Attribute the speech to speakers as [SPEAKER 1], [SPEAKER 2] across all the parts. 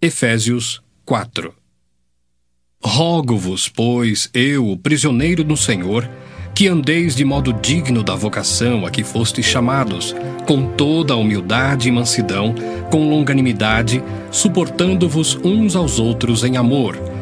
[SPEAKER 1] Efésios 4 Rogo-vos, pois, eu, prisioneiro do Senhor, que andeis de modo digno da vocação a que fostes chamados, com toda a humildade e mansidão, com longanimidade, suportando-vos uns aos outros em amor,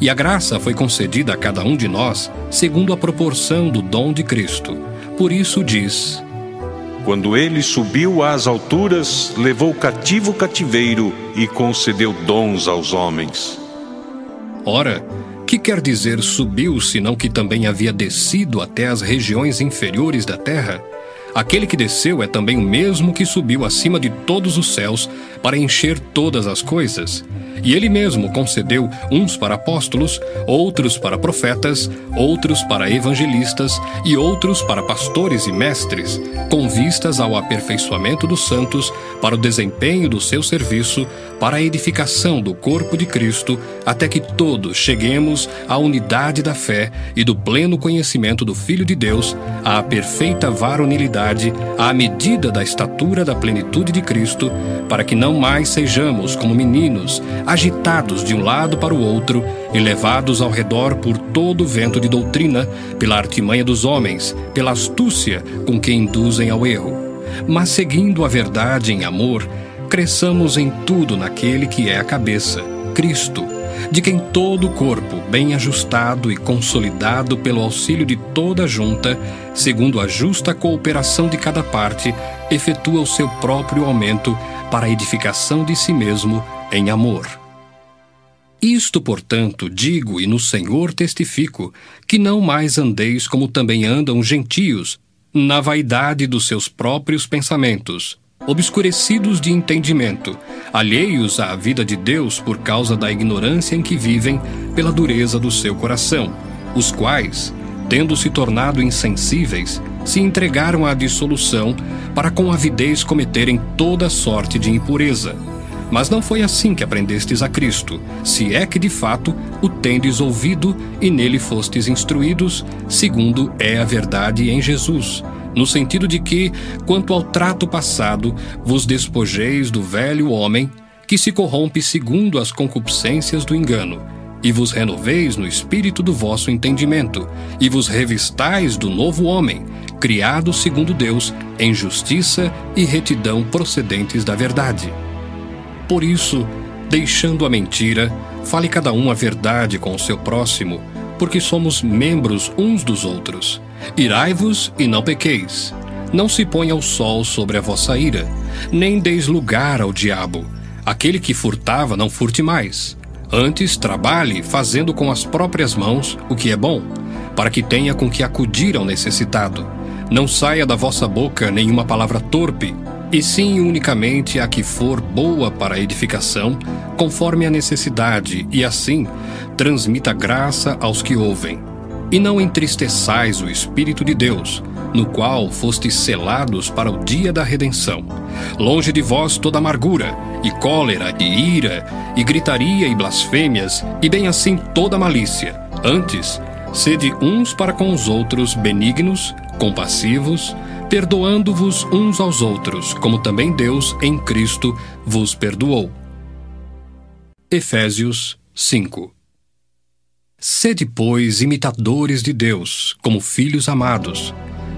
[SPEAKER 1] E a graça foi concedida a cada um de nós segundo a proporção do dom de Cristo. Por isso diz:
[SPEAKER 2] Quando ele subiu às alturas, levou cativo o cativeiro e concedeu dons aos homens.
[SPEAKER 1] Ora, que quer dizer subiu, senão que também havia descido até as regiões inferiores da terra? Aquele que desceu é também o mesmo que subiu acima de todos os céus para encher todas as coisas. E ele mesmo concedeu uns para apóstolos, outros para profetas, outros para evangelistas e outros para pastores e mestres, com vistas ao aperfeiçoamento dos santos, para o desempenho do seu serviço, para a edificação do corpo de Cristo, até que todos cheguemos à unidade da fé e do pleno conhecimento do Filho de Deus, à perfeita varonilidade, à medida da estatura da plenitude de Cristo, para que não mais sejamos como meninos, agitados de um lado para o outro e levados ao redor por todo o vento de doutrina, pela artimanha dos homens, pela astúcia com que induzem ao erro. Mas seguindo a verdade em amor, cresçamos em tudo naquele que é a cabeça, Cristo, de quem todo o corpo, bem ajustado e consolidado pelo auxílio de toda a junta, segundo a justa cooperação de cada parte, efetua o seu próprio aumento para a edificação de si mesmo em amor. Isto, portanto, digo e no Senhor testifico, que não mais andeis como também andam gentios, na vaidade dos seus próprios pensamentos, obscurecidos de entendimento, alheios à vida de Deus por causa da ignorância em que vivem, pela dureza do seu coração, os quais, tendo se tornado insensíveis, se entregaram à dissolução para com avidez cometerem toda sorte de impureza. Mas não foi assim que aprendestes a Cristo, se é que de fato o tendes ouvido e nele fostes instruídos, segundo é a verdade em Jesus, no sentido de que, quanto ao trato passado, vos despojeis do velho homem, que se corrompe segundo as concupiscências do engano, e vos renoveis no espírito do vosso entendimento, e vos revistais do novo homem, criado segundo Deus, em justiça e retidão procedentes da verdade. Por isso, deixando a mentira, fale cada um a verdade com o seu próximo, porque somos membros uns dos outros. Irai-vos e não pequeis. Não se ponha o sol sobre a vossa ira, nem deis lugar ao diabo. Aquele que furtava, não furte mais. Antes, trabalhe fazendo com as próprias mãos o que é bom, para que tenha com que acudir ao necessitado. Não saia da vossa boca nenhuma palavra torpe, e sim unicamente a que for boa para a edificação, conforme a necessidade, e assim transmita graça aos que ouvem. E não entristeçais o Espírito de Deus, no qual fostes selados para o dia da redenção. Longe de vós toda amargura, e cólera, e ira, e gritaria e blasfêmias, e bem assim toda malícia. Antes, sede uns para com os outros benignos, compassivos, perdoando-vos uns aos outros, como também Deus em Cristo vos perdoou. Efésios 5 Sede, pois, imitadores de Deus, como filhos amados,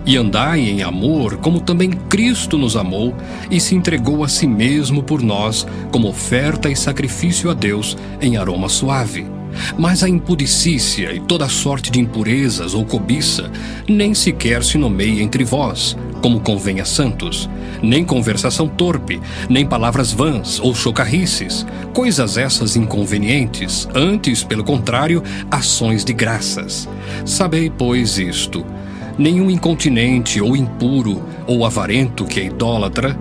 [SPEAKER 1] e andai em amor, como também Cristo nos amou e se entregou a si mesmo por nós, como oferta e sacrifício a Deus em aroma suave. Mas a impudicícia e toda sorte de impurezas ou cobiça nem sequer se nomeia entre vós, como convém a santos, nem conversação torpe, nem palavras vãs ou chocarrices, coisas essas inconvenientes, antes, pelo contrário, ações de graças. Sabei, pois, isto: nenhum incontinente ou impuro ou avarento que é idólatra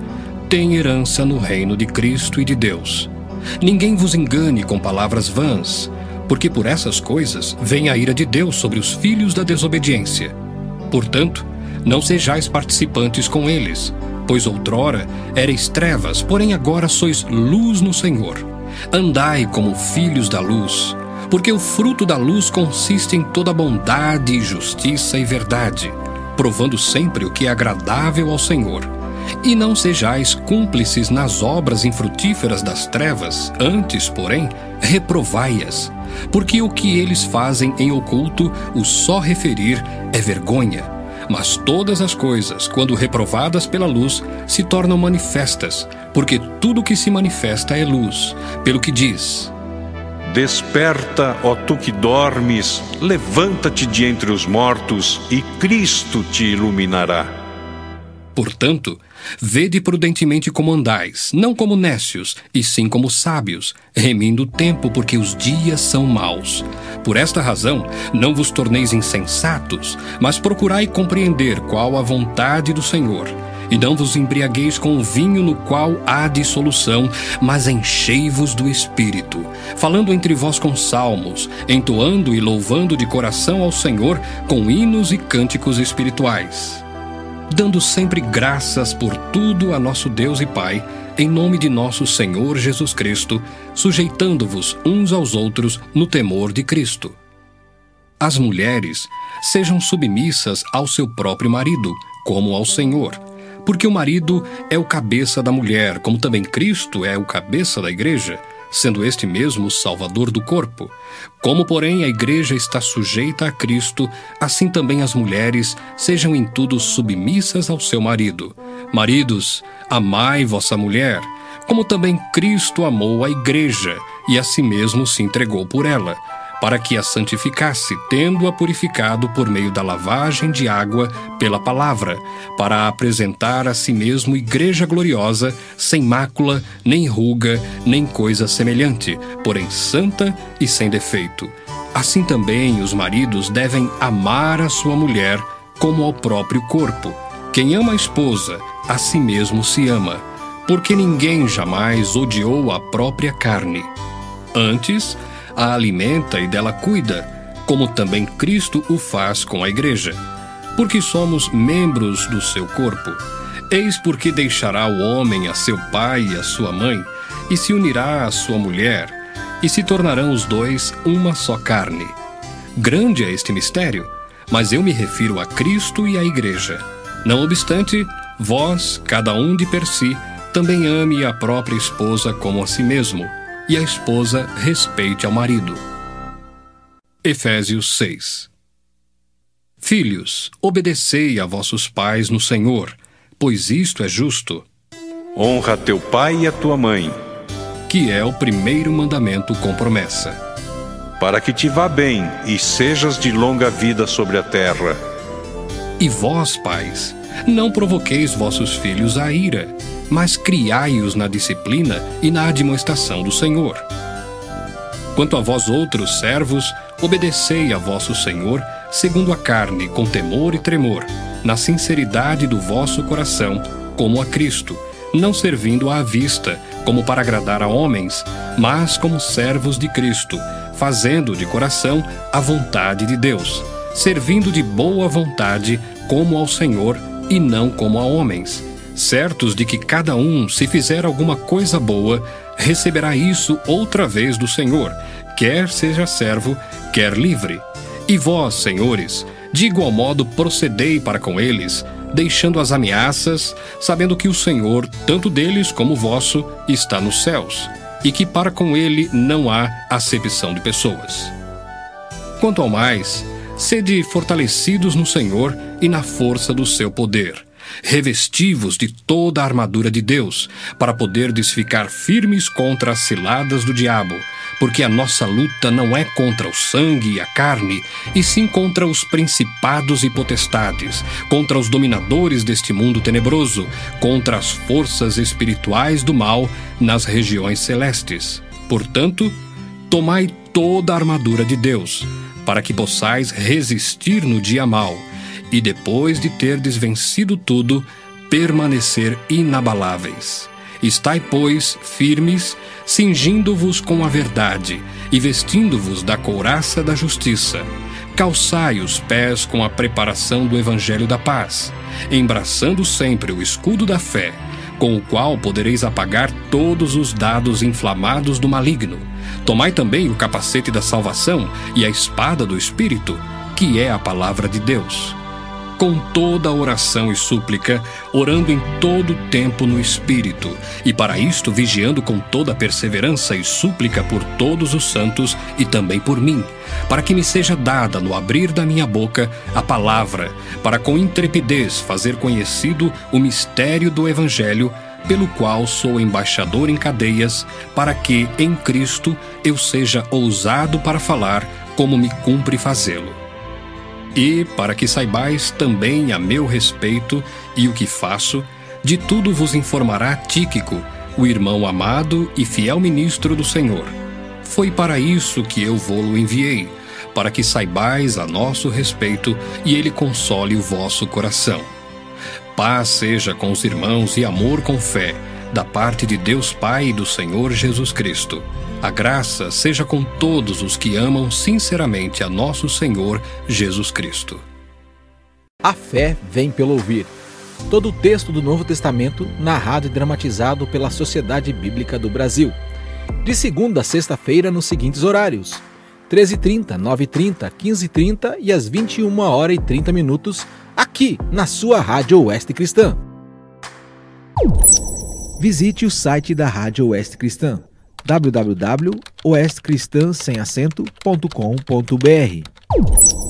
[SPEAKER 1] tem herança no reino de Cristo e de Deus. Ninguém vos engane com palavras vãs, porque por essas coisas vem a ira de Deus sobre os filhos da desobediência. Portanto, não sejais participantes com eles, pois outrora erais trevas, porém agora sois luz no Senhor. Andai como filhos da luz, porque o fruto da luz consiste em toda bondade, justiça e verdade, provando sempre o que é agradável ao Senhor. E não sejais cúmplices nas obras infrutíferas das trevas, antes, porém, reprovai-as, porque o que eles fazem em oculto, o só referir é vergonha mas todas as coisas, quando reprovadas pela luz, se tornam manifestas, porque tudo que se manifesta é luz. Pelo que diz:
[SPEAKER 2] Desperta, ó tu que dormes, levanta-te de entre os mortos, e Cristo te iluminará.
[SPEAKER 1] Portanto, vede prudentemente como andais, não como nécios, e sim como sábios, remindo o tempo, porque os dias são maus. Por esta razão, não vos torneis insensatos, mas procurai compreender qual a vontade do Senhor. E não vos embriagueis com o vinho no qual há dissolução, mas enchei-vos do Espírito, falando entre vós com salmos, entoando e louvando de coração ao Senhor com hinos e cânticos espirituais dando sempre graças por tudo a nosso Deus e Pai, em nome de nosso Senhor Jesus Cristo, sujeitando-vos uns aos outros no temor de Cristo. As mulheres sejam submissas ao seu próprio marido, como ao Senhor, porque o marido é o cabeça da mulher, como também Cristo é o cabeça da igreja sendo este mesmo o Salvador do corpo. Como, porém, a Igreja está sujeita a Cristo, assim também as mulheres sejam em tudo submissas ao seu marido. Maridos, amai vossa mulher, como também Cristo amou a Igreja e a si mesmo se entregou por ela para que a santificasse, tendo-a purificado por meio da lavagem de água pela palavra, para apresentar a si mesmo igreja gloriosa, sem mácula, nem ruga, nem coisa semelhante, porém santa e sem defeito. Assim também os maridos devem amar a sua mulher como ao próprio corpo. Quem ama a esposa, a si mesmo se ama, porque ninguém jamais odiou a própria carne. Antes, a alimenta e dela cuida, como também Cristo o faz com a Igreja, porque somos membros do seu corpo. Eis porque deixará o homem a seu pai e a sua mãe, e se unirá à sua mulher, e se tornarão os dois uma só carne. Grande é este mistério, mas eu me refiro a Cristo e à Igreja. Não obstante, vós, cada um de per si, também ame a própria esposa como a si mesmo e a esposa respeite ao marido. Efésios 6 Filhos, obedecei a vossos pais no Senhor, pois isto é justo.
[SPEAKER 2] Honra teu pai e a tua mãe,
[SPEAKER 1] que é o primeiro mandamento com promessa.
[SPEAKER 2] Para que te vá bem e sejas de longa vida sobre a terra.
[SPEAKER 1] E vós, pais, não provoqueis vossos filhos à ira mas criai-os na disciplina e na admoestação do Senhor. Quanto a vós outros servos, obedecei a vosso Senhor segundo a carne, com temor e tremor, na sinceridade do vosso coração, como a Cristo, não servindo à vista, como para agradar a homens, mas como servos de Cristo, fazendo de coração a vontade de Deus, servindo de boa vontade como ao Senhor e não como a homens certos de que cada um, se fizer alguma coisa boa, receberá isso outra vez do Senhor, quer seja servo, quer livre. E vós, senhores, de igual modo procedei para com eles, deixando as ameaças, sabendo que o Senhor, tanto deles como vosso, está nos céus, e que para com ele não há acepção de pessoas. Quanto ao mais, sede fortalecidos no Senhor e na força do seu poder revestivos de toda a armadura de Deus, para poderdes ficar firmes contra as ciladas do diabo, porque a nossa luta não é contra o sangue e a carne, e sim contra os principados e potestades, contra os dominadores deste mundo tenebroso, contra as forças espirituais do mal nas regiões celestes. Portanto, tomai toda a armadura de Deus, para que possais resistir no dia mau, e depois de terdes vencido tudo, permanecer inabaláveis. Estai, pois, firmes, cingindo-vos com a verdade e vestindo-vos da couraça da justiça. Calçai os pés com a preparação do evangelho da paz, embraçando sempre o escudo da fé, com o qual podereis apagar todos os dados inflamados do maligno. Tomai também o capacete da salvação e a espada do Espírito, que é a palavra de Deus com toda oração e súplica, orando em todo tempo no Espírito, e para isto vigiando com toda perseverança e súplica por todos os santos e também por mim, para que me seja dada no abrir da minha boca a palavra, para com intrepidez fazer conhecido o mistério do Evangelho, pelo qual sou embaixador em cadeias, para que, em Cristo, eu seja ousado para falar como me cumpre fazê-lo. E, para que saibais também a meu respeito e o que faço, de tudo vos informará Tíquico, o irmão amado e fiel ministro do Senhor. Foi para isso que eu vou-lo enviei, para que saibais a nosso respeito e ele console o vosso coração. Paz seja com os irmãos e amor com fé, da parte de Deus Pai e do Senhor Jesus Cristo. A graça seja com todos os que amam sinceramente a nosso Senhor Jesus Cristo.
[SPEAKER 3] A fé vem pelo ouvir. Todo o texto do Novo Testamento narrado e dramatizado pela Sociedade Bíblica do Brasil. De segunda a sexta-feira nos seguintes horários: 13h30, 9h30, 15h30 e às 21 horas e 30 minutos, aqui na sua Rádio Oeste Cristã. Visite o site da Rádio Oeste Cristã www.oestcristãsemacento.com.br